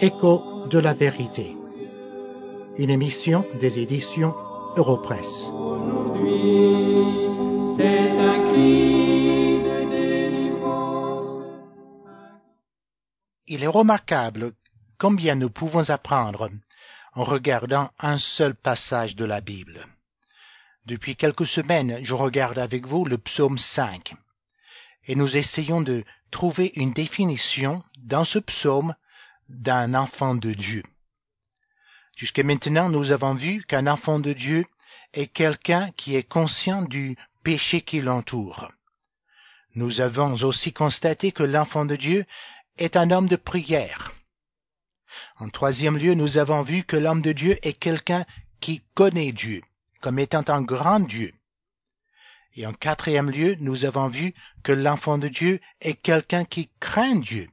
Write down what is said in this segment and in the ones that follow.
Écho de la vérité. Une émission des éditions Europresse. Il est remarquable combien nous pouvons apprendre en regardant un seul passage de la Bible. Depuis quelques semaines, je regarde avec vous le psaume 5 et nous essayons de trouver une définition dans ce psaume d'un enfant de Dieu. Jusqu'à maintenant, nous avons vu qu'un enfant de Dieu est quelqu'un qui est conscient du péché qui l'entoure. Nous avons aussi constaté que l'enfant de Dieu est un homme de prière. En troisième lieu, nous avons vu que l'homme de Dieu est quelqu'un qui connaît Dieu comme étant un grand Dieu. Et en quatrième lieu, nous avons vu que l'enfant de Dieu est quelqu'un qui craint Dieu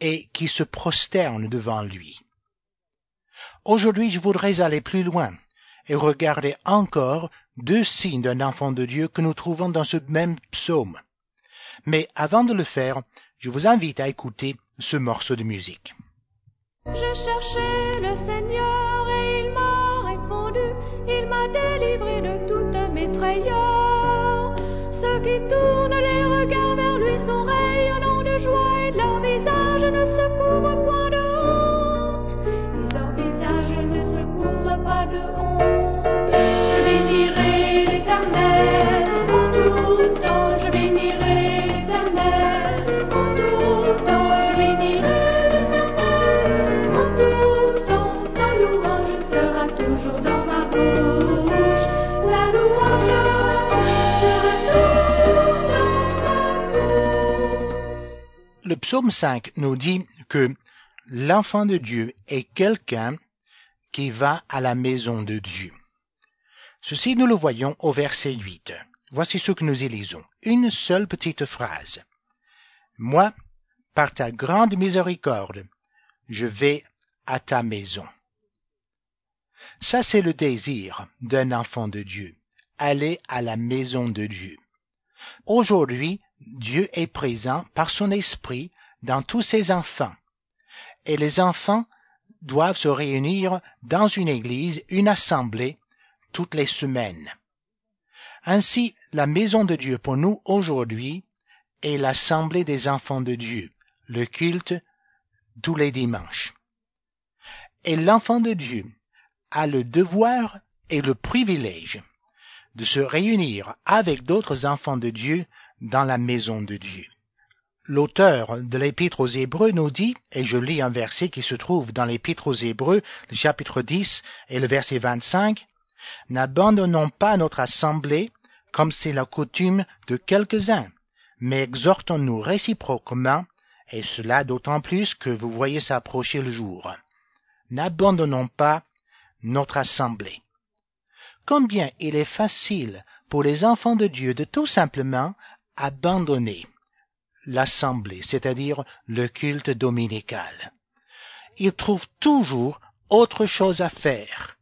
et qui se prosterne devant lui. Aujourd'hui, je voudrais aller plus loin et regarder encore deux signes d'un enfant de Dieu que nous trouvons dans ce même psaume. Mais avant de le faire, je vous invite à écouter ce morceau de musique. J'ai cherché le psaume 5 nous dit que l'enfant de Dieu est quelqu'un qui va à la maison de Dieu. Ceci nous le voyons au verset 8. Voici ce que nous y lisons. Une seule petite phrase. Moi, par ta grande miséricorde, je vais à ta maison. Ça, c'est le désir d'un enfant de Dieu. Aller à la maison de Dieu. Aujourd'hui, Dieu est présent par son esprit dans tous ses enfants. Et les enfants doivent se réunir dans une église, une assemblée, toutes les semaines. Ainsi, la maison de Dieu pour nous aujourd'hui est l'assemblée des enfants de Dieu, le culte tous les dimanches. Et l'enfant de Dieu a le devoir et le privilège de se réunir avec d'autres enfants de Dieu dans la maison de Dieu. L'auteur de l'Épître aux Hébreux nous dit, et je lis un verset qui se trouve dans l'Épître aux Hébreux, le chapitre 10 et le verset 25, N'abandonnons pas notre assemblée, comme c'est la coutume de quelques-uns, mais exhortons-nous réciproquement, et cela d'autant plus que vous voyez s'approcher le jour. N'abandonnons pas notre assemblée. Combien il est facile pour les enfants de Dieu de tout simplement abandonner l'assemblée, c'est-à-dire le culte dominical. Ils trouvent toujours autre chose à faire.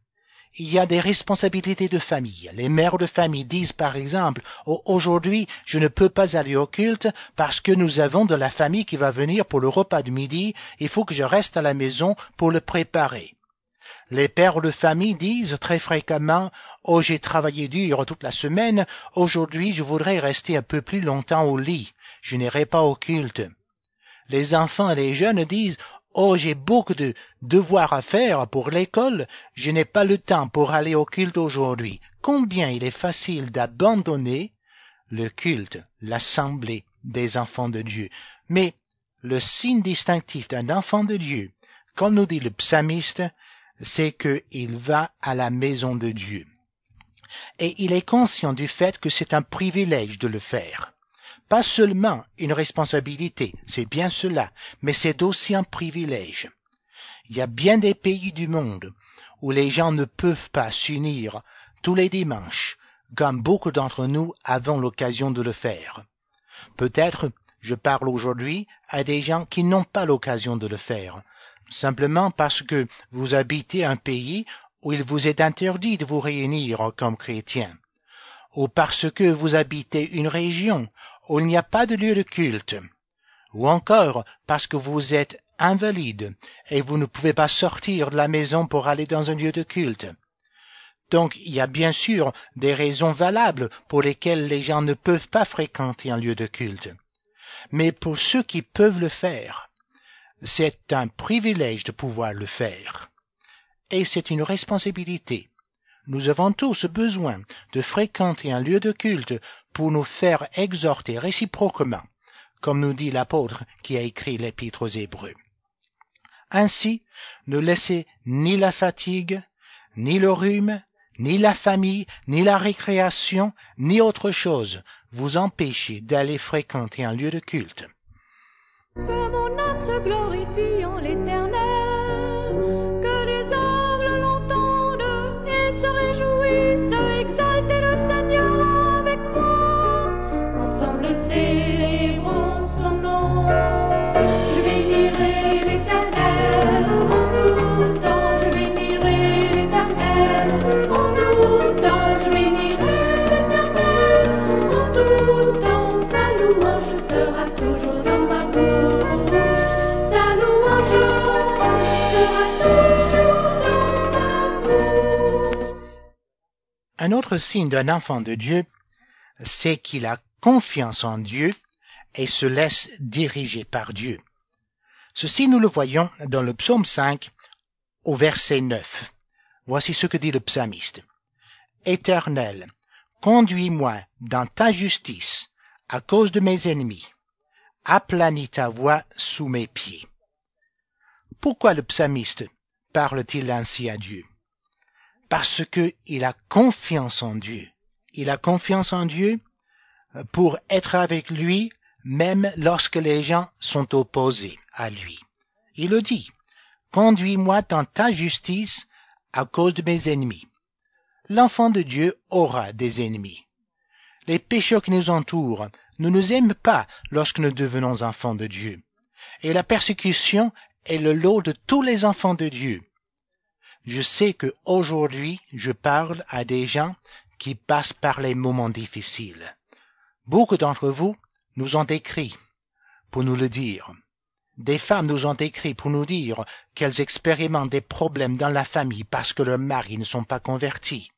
Il y a des responsabilités de famille. Les mères de famille disent par exemple, Oh, aujourd'hui, je ne peux pas aller au culte parce que nous avons de la famille qui va venir pour le repas de midi, il faut que je reste à la maison pour le préparer. Les pères de famille disent très fréquemment Oh, j'ai travaillé dur toute la semaine, aujourd'hui je voudrais rester un peu plus longtemps au lit, je n'irai pas au culte. Les enfants et les jeunes disent Oh, j'ai beaucoup de devoirs à faire pour l'école, je n'ai pas le temps pour aller au culte aujourd'hui. Combien il est facile d'abandonner le culte, l'assemblée des enfants de Dieu. Mais le signe distinctif d'un enfant de Dieu, comme nous dit le psalmiste, c'est qu'il va à la maison de Dieu. Et il est conscient du fait que c'est un privilège de le faire. Pas seulement une responsabilité, c'est bien cela, mais c'est aussi un privilège. Il y a bien des pays du monde où les gens ne peuvent pas s'unir tous les dimanches, comme beaucoup d'entre nous avons l'occasion de le faire. Peut-être je parle aujourd'hui à des gens qui n'ont pas l'occasion de le faire, simplement parce que vous habitez un pays où il vous est interdit de vous réunir comme chrétiens, ou parce que vous habitez une région où il n'y a pas de lieu de culte, ou encore parce que vous êtes invalide et vous ne pouvez pas sortir de la maison pour aller dans un lieu de culte. Donc il y a bien sûr des raisons valables pour lesquelles les gens ne peuvent pas fréquenter un lieu de culte. Mais pour ceux qui peuvent le faire, c'est un privilège de pouvoir le faire. Et c'est une responsabilité. Nous avons tous besoin de fréquenter un lieu de culte pour nous faire exhorter réciproquement, comme nous dit l'apôtre qui a écrit l'épître aux Hébreux. Ainsi, ne laissez ni la fatigue, ni le rhume, ni la famille, ni la récréation, ni autre chose vous empêcher d'aller fréquenter un lieu de culte. Un autre signe d'un enfant de Dieu, c'est qu'il a confiance en Dieu et se laisse diriger par Dieu. Ceci nous le voyons dans le psaume 5 au verset 9. Voici ce que dit le psalmiste. Éternel, conduis-moi dans ta justice à cause de mes ennemis. Aplanis ta voix sous mes pieds. Pourquoi le psalmiste parle-t-il ainsi à Dieu? Parce que il a confiance en Dieu. Il a confiance en Dieu euh, pour être avec lui même lorsque les gens sont opposés à lui. Il le dit. Conduis-moi dans ta justice à cause de mes ennemis. L'enfant de Dieu aura des ennemis. Les pécheurs qui nous entourent ne nous aiment pas lorsque nous devenons enfants de Dieu. Et la persécution est le lot de tous les enfants de Dieu. Je sais que aujourd'hui je parle à des gens qui passent par les moments difficiles. Beaucoup d'entre vous nous ont écrit pour nous le dire. Des femmes nous ont écrit pour nous dire qu'elles expérimentent des problèmes dans la famille parce que leurs maris ne sont pas convertis.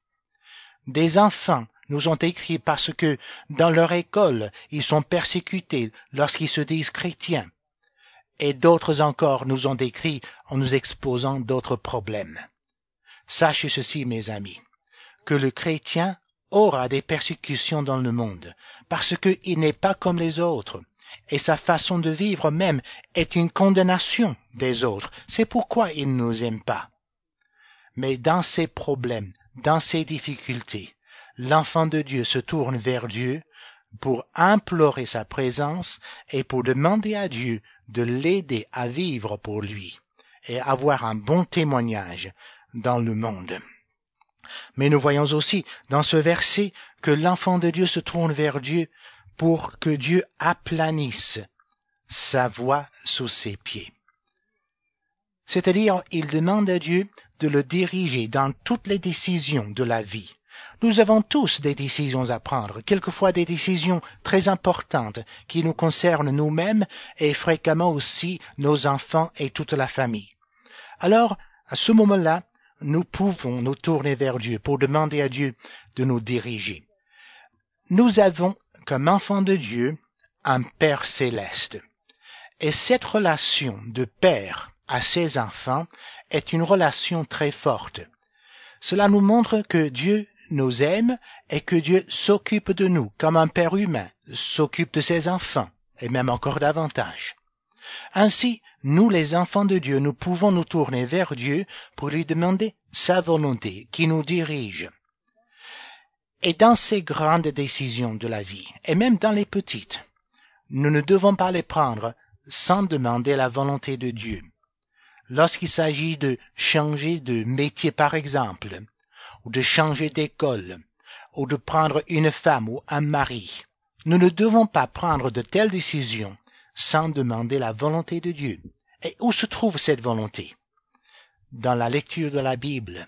Des enfants nous ont écrit parce que dans leur école ils sont persécutés lorsqu'ils se disent chrétiens. Et d'autres encore nous ont écrit en nous exposant d'autres problèmes. Sachez ceci, mes amis, que le chrétien aura des persécutions dans le monde, parce qu'il n'est pas comme les autres, et sa façon de vivre même est une condamnation des autres. C'est pourquoi il ne nous aime pas. Mais dans ses problèmes, dans ses difficultés, l'enfant de Dieu se tourne vers Dieu pour implorer sa présence et pour demander à Dieu de l'aider à vivre pour lui et avoir un bon témoignage dans le monde. Mais nous voyons aussi dans ce verset que l'enfant de Dieu se tourne vers Dieu pour que Dieu aplanisse sa voix sous ses pieds. C'est-à-dire, il demande à Dieu de le diriger dans toutes les décisions de la vie. Nous avons tous des décisions à prendre, quelquefois des décisions très importantes qui nous concernent nous-mêmes et fréquemment aussi nos enfants et toute la famille. Alors, à ce moment-là, nous pouvons nous tourner vers Dieu pour demander à Dieu de nous diriger. Nous avons, comme enfants de Dieu, un Père céleste. Et cette relation de père à ses enfants est une relation très forte. Cela nous montre que Dieu nous aime et que Dieu s'occupe de nous comme un père humain s'occupe de ses enfants, et même encore davantage. Ainsi, nous les enfants de Dieu, nous pouvons nous tourner vers Dieu pour lui demander sa volonté qui nous dirige. Et dans ces grandes décisions de la vie, et même dans les petites, nous ne devons pas les prendre sans demander la volonté de Dieu. Lorsqu'il s'agit de changer de métier par exemple, ou de changer d'école, ou de prendre une femme ou un mari, nous ne devons pas prendre de telles décisions sans demander la volonté de Dieu. Et où se trouve cette volonté? Dans la lecture de la Bible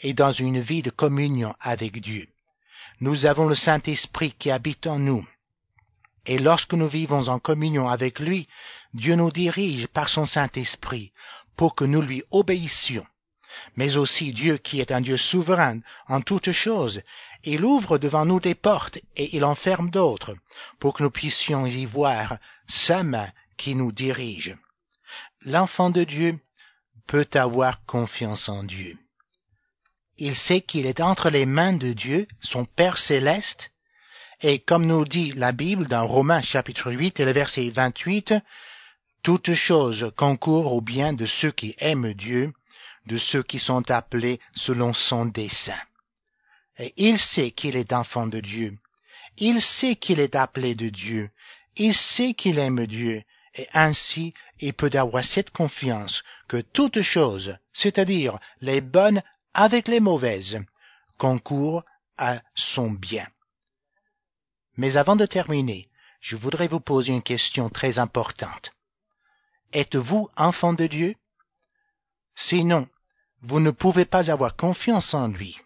et dans une vie de communion avec Dieu. Nous avons le Saint-Esprit qui habite en nous. Et lorsque nous vivons en communion avec lui, Dieu nous dirige par son Saint-Esprit pour que nous lui obéissions. Mais aussi Dieu qui est un Dieu souverain en toutes choses, il ouvre devant nous des portes et il en ferme d'autres pour que nous puissions y voir sa main qui nous dirige. L'enfant de Dieu peut avoir confiance en Dieu. Il sait qu'il est entre les mains de Dieu, son Père céleste, et comme nous dit la Bible dans Romains chapitre 8 et le verset 28, toutes choses concourent au bien de ceux qui aiment Dieu, de ceux qui sont appelés selon son dessein. Et il sait qu'il est enfant de Dieu. Il sait qu'il est appelé de Dieu. Il sait qu'il aime Dieu. Et ainsi, il peut avoir cette confiance que toutes choses, c'est-à-dire les bonnes avec les mauvaises, concourent à son bien. Mais avant de terminer, je voudrais vous poser une question très importante. Êtes-vous enfant de Dieu? Sinon, vous ne pouvez pas avoir confiance en lui.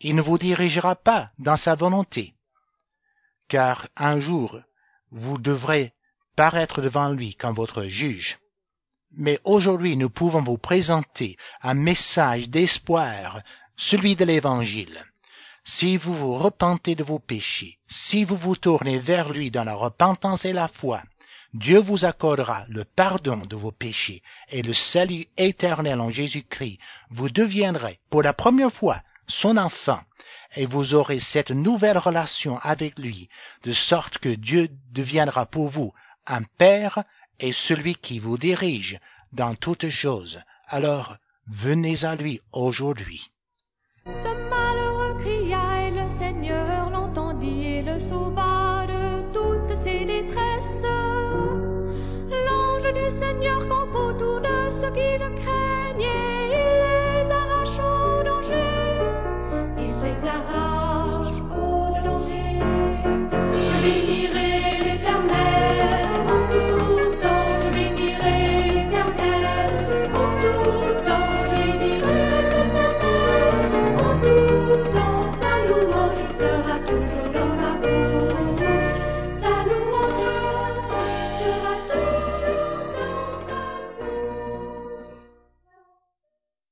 Il ne vous dirigera pas dans sa volonté. Car un jour, vous devrez paraître devant lui comme votre juge. Mais aujourd'hui, nous pouvons vous présenter un message d'espoir, celui de l'Évangile. Si vous vous repentez de vos péchés, si vous vous tournez vers lui dans la repentance et la foi, Dieu vous accordera le pardon de vos péchés et le salut éternel en Jésus-Christ. Vous deviendrez pour la première fois son enfant et vous aurez cette nouvelle relation avec lui, de sorte que Dieu deviendra pour vous un Père est celui qui vous dirige dans toutes choses. Alors venez à lui aujourd'hui.